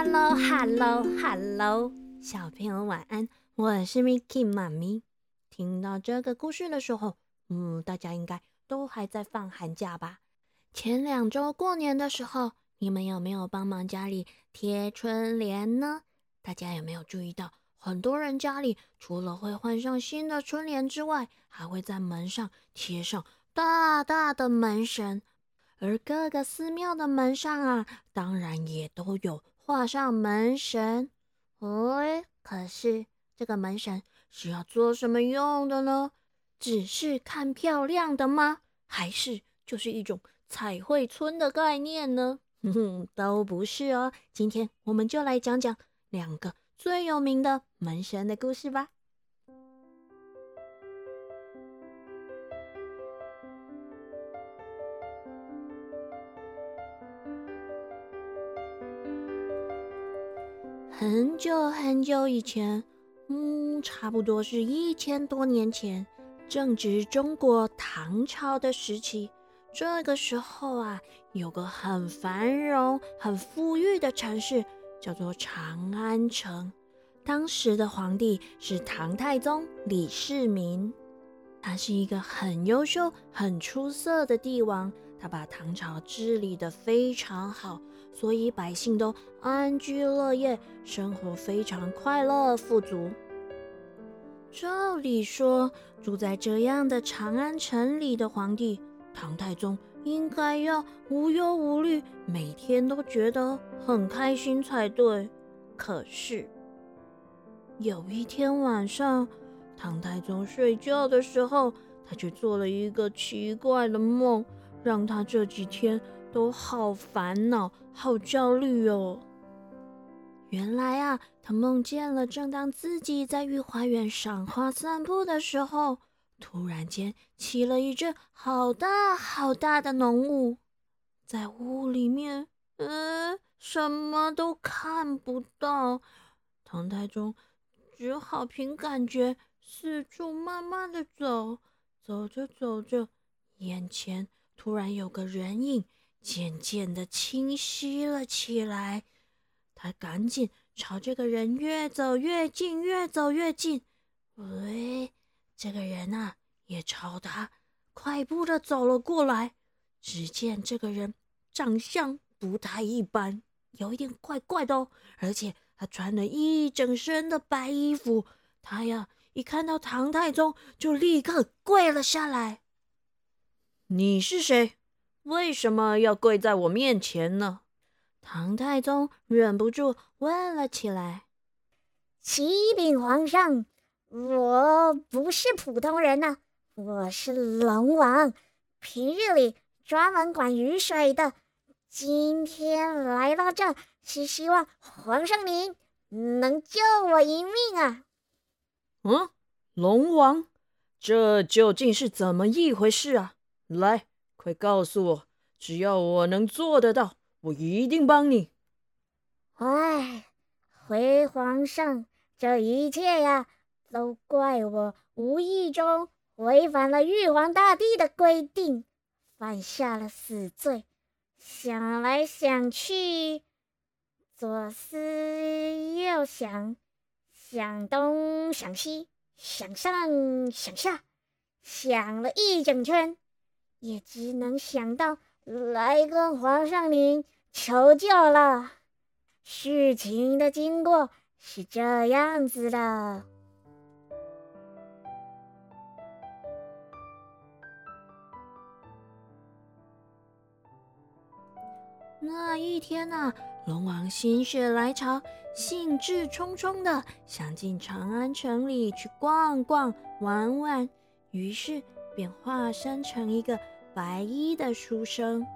Hello，Hello，Hello，小朋友晚安，我是 Mickey 妈咪。听到这个故事的时候，嗯，大家应该都还在放寒假吧？前两周过年的时候，你们有没有帮忙家里贴春联呢？大家有没有注意到，很多人家里除了会换上新的春联之外，还会在门上贴上大大的门神，而各个寺庙的门上啊，当然也都有。画上门神，哎，可是这个门神是要做什么用的呢？只是看漂亮的吗？还是就是一种彩绘村的概念呢？哼哼，都不是哦。今天我们就来讲讲两个最有名的门神的故事吧。很久很久以前，嗯，差不多是一千多年前，正值中国唐朝的时期。这个时候啊，有个很繁荣、很富裕的城市，叫做长安城。当时的皇帝是唐太宗李世民，他是一个很优秀、很出色的帝王，他把唐朝治理得非常好。所以百姓都安居乐业，生活非常快乐富足。照理说，住在这样的长安城里的皇帝唐太宗应该要无忧无虑，每天都觉得很开心才对。可是有一天晚上，唐太宗睡觉的时候，他却做了一个奇怪的梦，让他这几天。都好烦恼，好焦虑哦。原来啊，他梦见了，正当自己在御花园赏花散步的时候，突然间起了一阵好大好大的浓雾，在雾里面，嗯，什么都看不到。唐太宗只好凭感觉四处慢慢的走，走着走着，眼前突然有个人影。渐渐的清晰了起来，他赶紧朝这个人越走越近，越走越近。喂，这个人啊，也朝他快步的走了过来。只见这个人长相不太一般，有一点怪怪的哦，而且他穿了一整身的白衣服。他呀，一看到唐太宗，就立刻跪了下来。你是谁？为什么要跪在我面前呢？唐太宗忍不住问了起来。启禀皇上，我不是普通人呐，我是龙王，平日里专门管雨水的。今天来到这，是希望皇上您能救我一命啊！嗯，龙王，这究竟是怎么一回事啊？来。快告诉我，只要我能做得到，我一定帮你。哎，回皇上，这一切呀，都怪我无意中违反了玉皇大帝的规定，犯下了死罪。想来想去，左思右想，想东想西，想上想下，想了一整圈。也只能想到来跟皇上您求救了。事情的经过是这样子的：那一天呢，龙王心血来潮，兴致冲冲的想进长安城里去逛逛玩玩，于是。便化身成一个白衣的书生。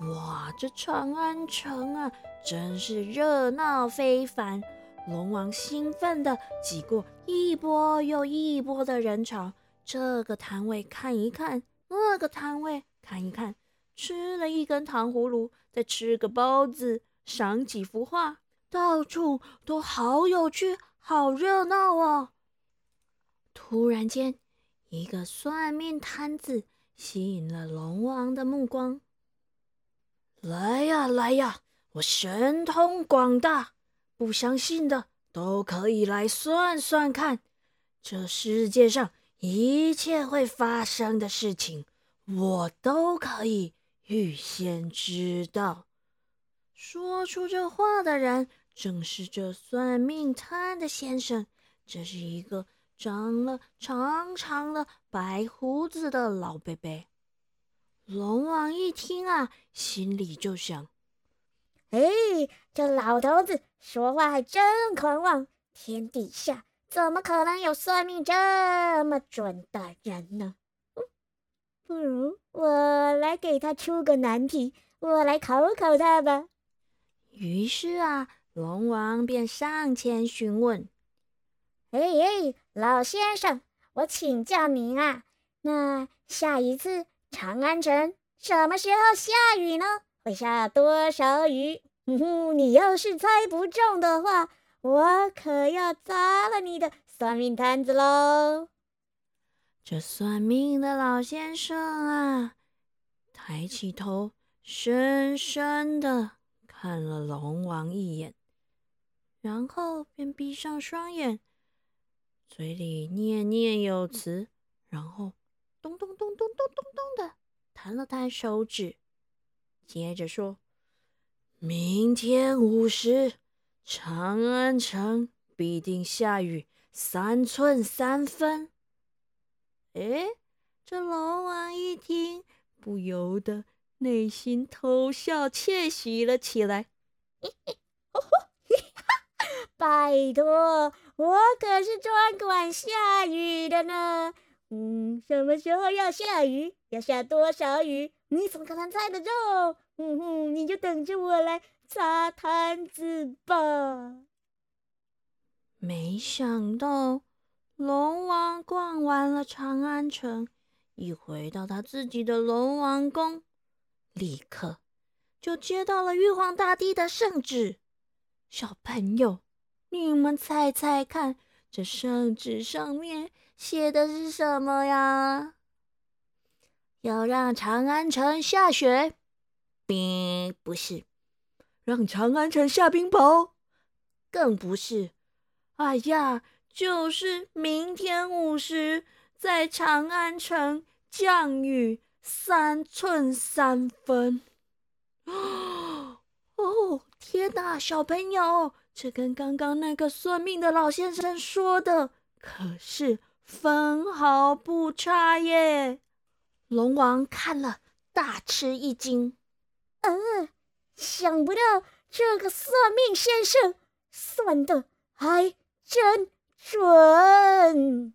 哇，这长安城啊，真是热闹非凡！龙王兴奋地挤过一波又一波的人潮，这个摊位看一看，那个摊位看一看，吃了一根糖葫芦，再吃个包子，赏几幅画，到处都好有趣，好热闹哦！突然间。一个算命摊子吸引了龙王的目光。来呀，来呀！我神通广大，不相信的都可以来算算看。这世界上一切会发生的事情，我都可以预先知道。说出这话的人正是这算命摊的先生。这是一个长了长长的白胡子的老伯伯。龙王一听啊，心里就想：“哎，这老头子说话还真狂妄！天底下怎么可能有算命这么准的人呢？不如我来给他出个难题，我来考考他吧。”于是啊，龙王便上前询问。哎哎，老先生，我请教您啊，那下一次长安城什么时候下雨呢？会下多少雨？哼哼，你要是猜不中的话，我可要砸了你的算命摊子喽！这算命的老先生啊，抬起头，深深的看了龙王一眼，然后便闭上双眼。嘴里念念有词，然后咚咚咚咚咚咚咚的弹了弹手指，接着说：“明天午时，长安城必定下雨三寸三分。”哎，这龙王一听，不由得内心偷笑窃喜了起来。拜托。我可是专管下雨的呢，嗯，什么时候要下雨，要下多少雨，你怎么可能猜得中？嗯哼，你就等着我来擦摊子吧。没想到龙王逛完了长安城，一回到他自己的龙王宫，立刻就接到了玉皇大帝的圣旨，小朋友。你们猜猜看，这圣旨上面写的是什么呀？要让长安城下雪？并不是。让长安城下冰雹？更不是。哎呀，就是明天午时，在长安城降雨三寸三分。哦，天哪，小朋友！这跟刚刚那个算命的老先生说的可是分毫不差耶！龙王看了大吃一惊，嗯，想不到这个算命先生算的还真准。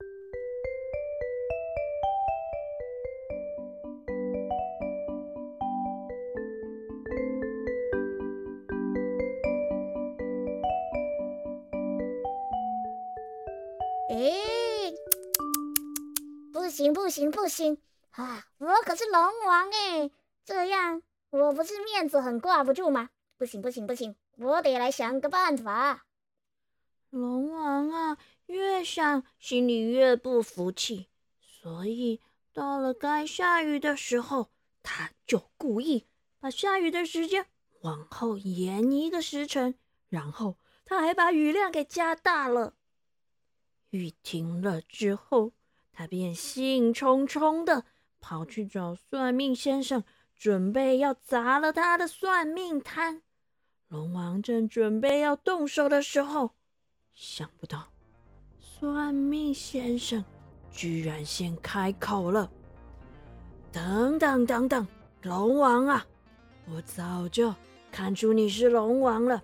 不行不行啊！我可是龙王哎，这样我不是面子很挂不住吗？不行不行不行，我得来想个办法。龙王啊，越想心里越不服气，所以到了该下雨的时候，他就故意把下雨的时间往后延一个时辰，然后他还把雨量给加大了。雨停了之后。他便兴冲冲的跑去找算命先生，准备要砸了他的算命摊。龙王正准备要动手的时候，想不到算命先生居然先开口了：“等等等等，龙王啊，我早就看出你是龙王了，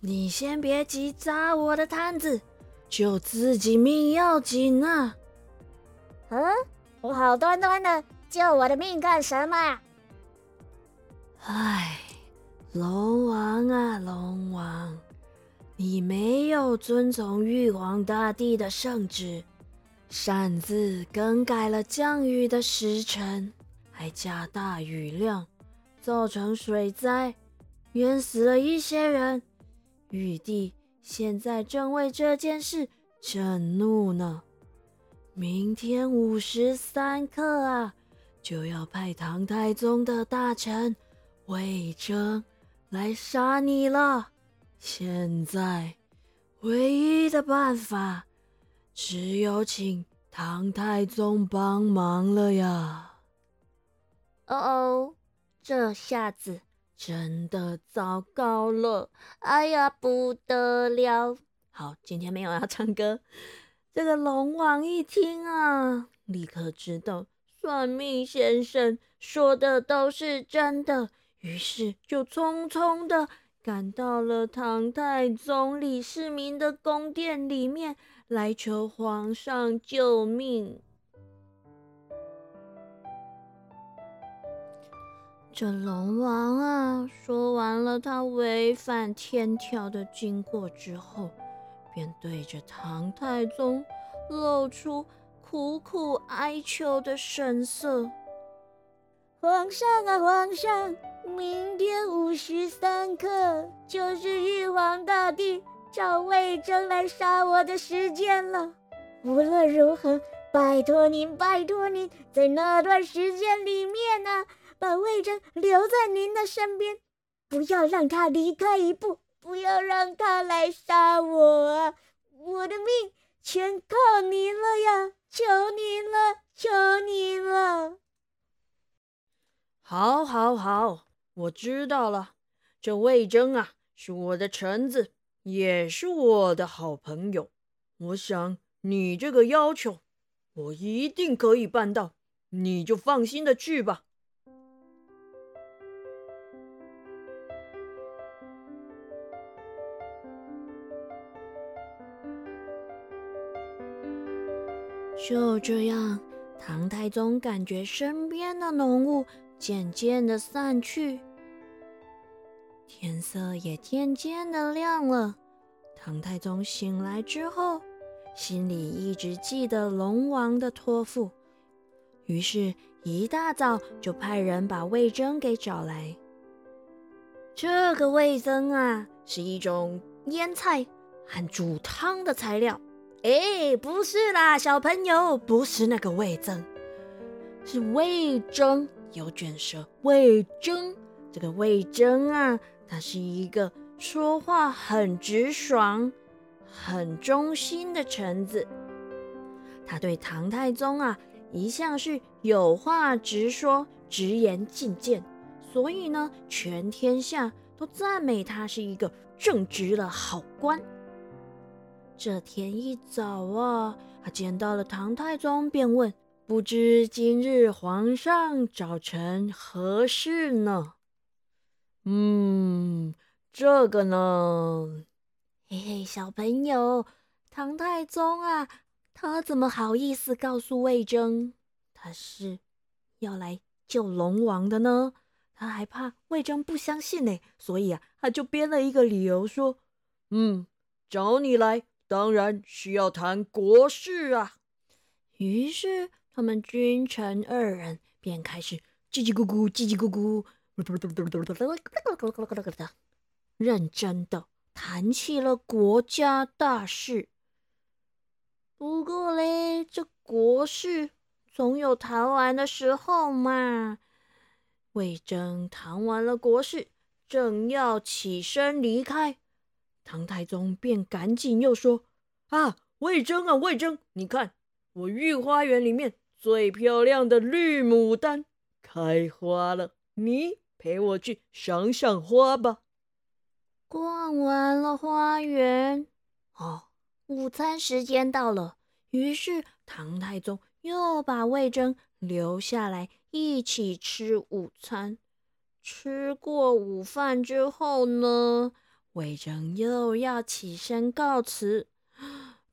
你先别急砸我的摊子，救自己命要紧啊！”嗯，我好端端的救我的命干什么？唉，龙王啊，龙王，你没有遵从玉皇大帝的圣旨，擅自更改了降雨的时辰，还加大雨量，造成水灾，淹死了一些人。玉帝现在正为这件事震怒呢。明天午时三刻啊，就要派唐太宗的大臣魏征来杀你了。现在唯一的办法，只有请唐太宗帮忙了呀！哦哦，这下子真的糟糕了！哎呀，不得了！好，今天没有要唱歌。这个龙王一听啊，立刻知道算命先生说的都是真的，于是就匆匆的赶到了唐太宗李世民的宫殿里面，来求皇上救命。这龙王啊，说完了他违反天条的经过之后，便对着唐太宗露出苦苦哀求的神色。皇上啊，皇上，明天午时三刻就是玉皇大帝找魏征来杀我的时间了。无论如何，拜托您，拜托您，在那段时间里面呢。把魏征留在您的身边，不要让他离开一步，不要让他来杀我啊！我的命全靠您了呀！求您了，求您了！好，好，好，我知道了。这魏征啊，是我的臣子，也是我的好朋友。我想你这个要求，我一定可以办到，你就放心的去吧。就这样，唐太宗感觉身边的浓雾渐渐的散去，天色也渐渐的亮了。唐太宗醒来之后，心里一直记得龙王的托付，于是，一大早就派人把魏征给找来。这个魏征啊，是一种腌菜和煮汤的材料。哎，不是啦，小朋友，不是那个魏征，是魏征，有卷舌，魏征。这个魏征啊，他是一个说话很直爽、很忠心的臣子。他对唐太宗啊，一向是有话直说、直言进谏，所以呢，全天下都赞美他是一个正直的好官。这天一早啊，他见到了唐太宗，便问：“不知今日皇上早晨何事呢？”“嗯，这个呢，嘿嘿，小朋友，唐太宗啊，他怎么好意思告诉魏征，他是要来救龙王的呢？他还怕魏征不相信呢，所以啊，他就编了一个理由说：‘嗯，找你来。’”当然需要谈国事啊！于是他们君臣二人便开始叽叽咕咕、叽叽咕咕，认真的谈起了国家大事。不过嘞，这国事总有谈完的时候嘛。魏征谈完了国事，正要起身离开。唐太宗便赶紧又说：“啊，魏征啊，魏征，你看我御花园里面最漂亮的绿牡丹开花了，你陪我去赏赏花吧。”逛完了花园，哦，午餐时间到了。于是唐太宗又把魏征留下来一起吃午餐。吃过午饭之后呢？魏征又要起身告辞，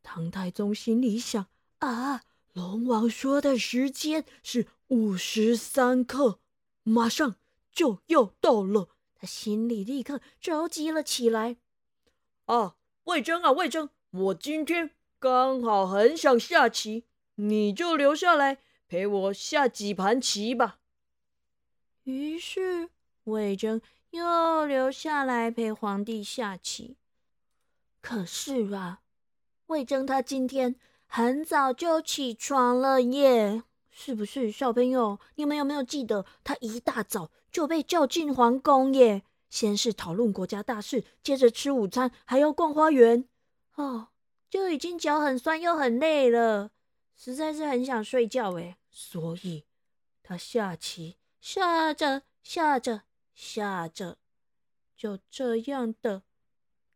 唐太宗心里想：啊，龙王说的时间是午时三刻，马上就要到了。他心里立刻着急了起来。啊，魏征啊，魏征，我今天刚好很想下棋，你就留下来陪我下几盘棋吧。于是魏征。又留下来陪皇帝下棋。可是啊，魏征他今天很早就起床了耶，是不是？小朋友，你们有没有记得他一大早就被叫进皇宫耶？先是讨论国家大事，接着吃午餐，还要逛花园。哦，就已经脚很酸又很累了，实在是很想睡觉诶。所以，他下棋下着下着吓着，就这样的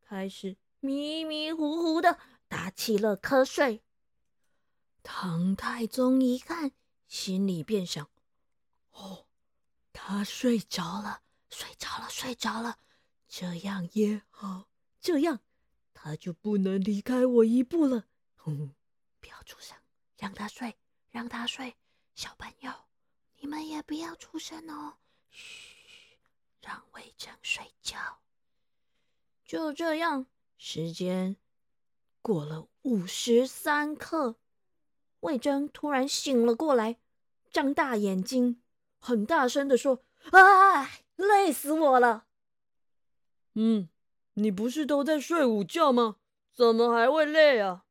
开始迷迷糊糊的打起了瞌睡。唐太宗一看，心里便想：哦，他睡着了。睡着了，睡着了，这样也好，这样他就不能离开我一步了。哼，不要出声，让他睡，让他睡。小朋友，你们也不要出声哦。嘘，让魏征睡觉。就这样，时间过了五十三刻，魏征突然醒了过来，张大眼睛，很大声的说：“哎！”累死我了！嗯，你不是都在睡午觉吗？怎么还会累啊？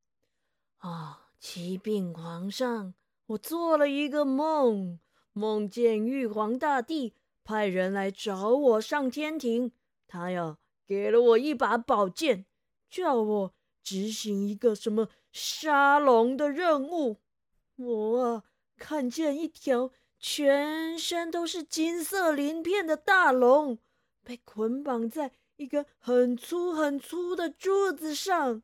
啊，启禀皇上，我做了一个梦，梦见玉皇大帝派人来找我上天庭，他呀给了我一把宝剑，叫我执行一个什么杀龙的任务。我啊，看见一条。全身都是金色鳞片的大龙，被捆绑在一根很粗很粗的柱子上。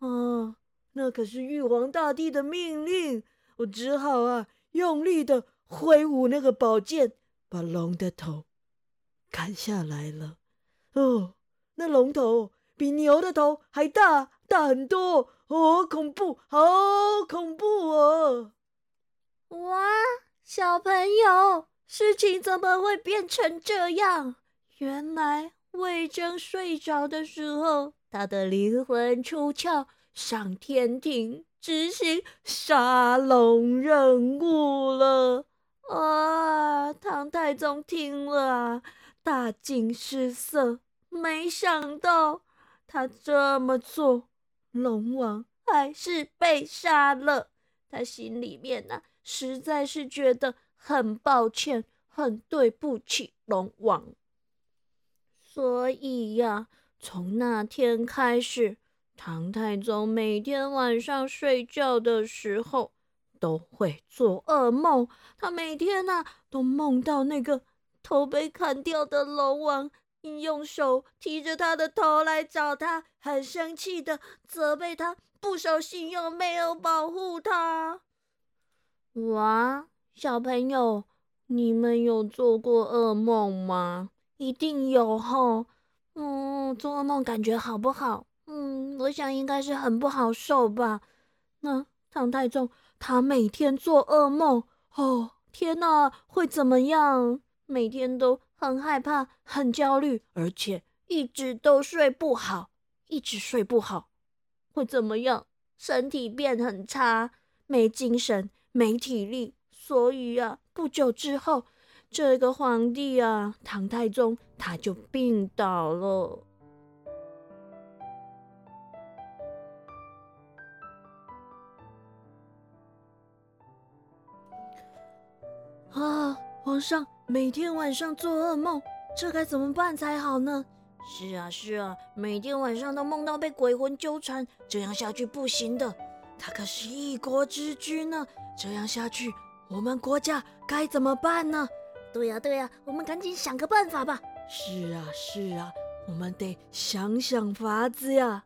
啊，那可是玉皇大帝的命令，我只好啊用力的挥舞那个宝剑，把龙的头砍下来了。哦，那龙头比牛的头还大，大很多，好恐怖，好恐怖哦！哇！小朋友，事情怎么会变成这样？原来魏征睡着的时候，他的灵魂出窍，上天庭执行杀龙任务了。啊！唐太宗听了，大惊失色。没想到他这么做，龙王还是被杀了。他心里面呢？实在是觉得很抱歉，很对不起龙王。所以呀，从那天开始，唐太宗每天晚上睡觉的时候都会做噩梦。他每天啊都梦到那个头被砍掉的龙王，用手提着他的头来找他，很生气的责备他不守信用，没有保护他。哇，小朋友，你们有做过噩梦吗？一定有哈。嗯，做噩梦感觉好不好？嗯，我想应该是很不好受吧。那唐太宗他每天做噩梦，哦，天哪，会怎么样？每天都很害怕、很焦虑，而且一直都睡不好，一直睡不好，会怎么样？身体变很差，没精神。没体力，所以啊，不久之后，这个皇帝啊，唐太宗他就病倒了。啊，皇上每天晚上做噩梦，这该怎么办才好呢？是啊，是啊，每天晚上都梦到被鬼魂纠缠，这样下去不行的。他可是一国之君呢。这样下去，我们国家该怎么办呢？对呀，对呀，我们赶紧想个办法吧。是啊，是啊，我们得想想法子呀。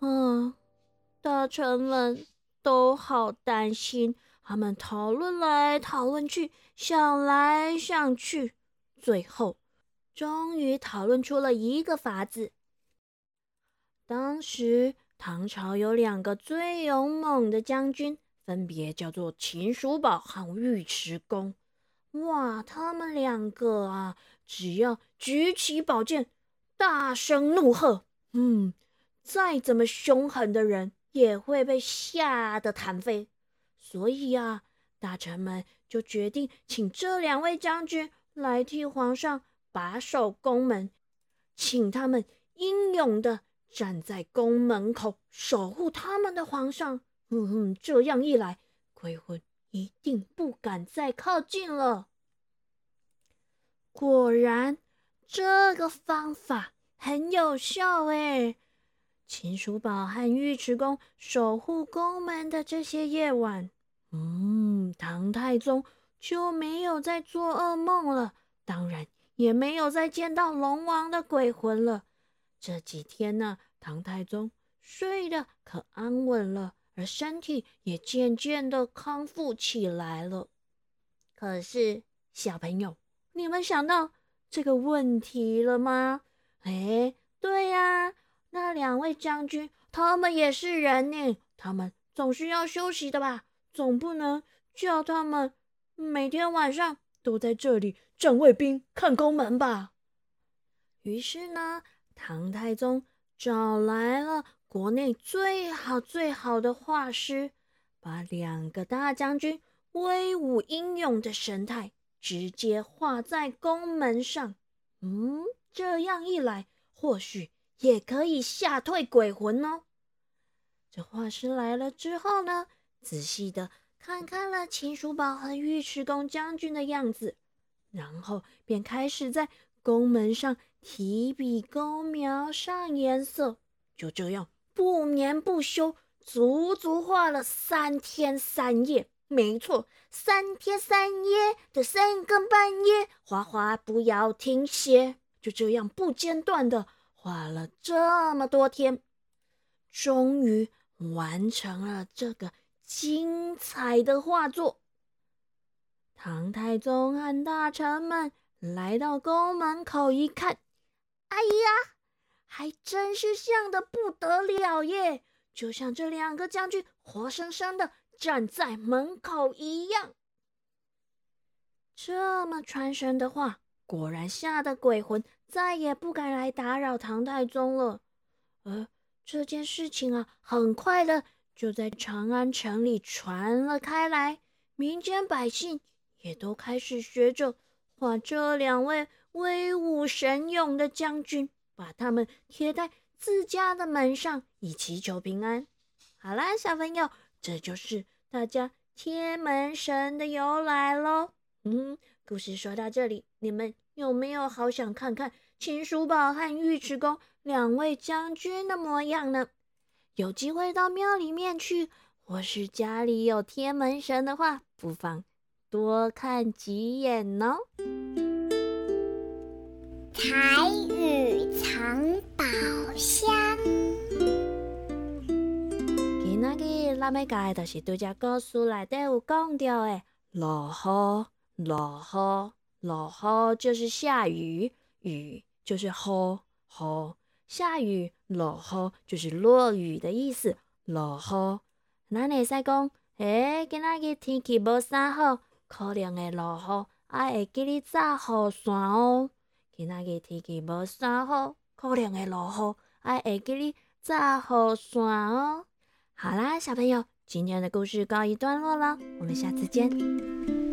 嗯，大臣们都好担心，他们讨论来讨论去，想来想去，最后终于讨论出了一个法子。当时唐朝有两个最勇猛的将军。分别叫做秦叔宝和尉迟恭。哇，他们两个啊，只要举起宝剑，大声怒喝，嗯，再怎么凶狠的人也会被吓得弹飞。所以啊，大臣们就决定请这两位将军来替皇上把守宫门，请他们英勇的站在宫门口守护他们的皇上。嗯哼，这样一来，鬼魂一定不敢再靠近了。果然，这个方法很有效哎！秦叔宝和尉迟恭守护宫门的这些夜晚，嗯，唐太宗就没有再做噩梦了，当然也没有再见到龙王的鬼魂了。这几天呢，唐太宗睡得可安稳了，而身体也渐渐的康复起来了。可是，小朋友，你们想到这个问题了吗？哎，对呀，那两位将军，他们也是人呢，他们总是要休息的吧？总不能叫他们每天晚上都在这里站卫兵、看宫门吧？于是呢，唐太宗找来了国内最好最好的画师，把两个大将军。威武英勇的神态直接画在宫门上，嗯，这样一来，或许也可以吓退鬼魂哦。这画师来了之后呢，仔细的看看了秦叔宝和尉迟恭将军的样子，然后便开始在宫门上提笔勾描上颜色。就这样不眠不休，足足画了三天三夜。没错，三天三夜的三更半夜，画画不要停歇，就这样不间断的画了这么多天，终于完成了这个精彩的画作。唐太宗和大臣们来到宫门口一看，哎呀，还真是像的不得了耶！就像这两个将军活生生的。站在门口一样，这么传神的话，果然吓得鬼魂再也不敢来打扰唐太宗了。而这件事情啊，很快的就在长安城里传了开来，民间百姓也都开始学着画这两位威武神勇的将军，把他们贴在自家的门上，以祈求平安。好啦，小朋友。这就是大家贴门神的由来喽。嗯，故事说到这里，你们有没有好想看看秦叔宝和尉迟恭两位将军的模样呢？有机会到庙里面去，或是家里有天门神的话，不妨多看几眼哦。彩雨藏宝箱。咱们讲的就是对只故事内底有讲到的，落雨，落雨，落雨就是下雨，雨就是雨，雨下雨，落雨就是落雨的意思。落雨，咱会使讲，诶，今仔日天气无啥好，可能会落雨，啊，会记你炸雨伞哦。今仔日天气无啥好，可能会落雨，啊，会记你炸雨伞哦。好啦，小朋友，今天的故事告一段落了，我们下次见。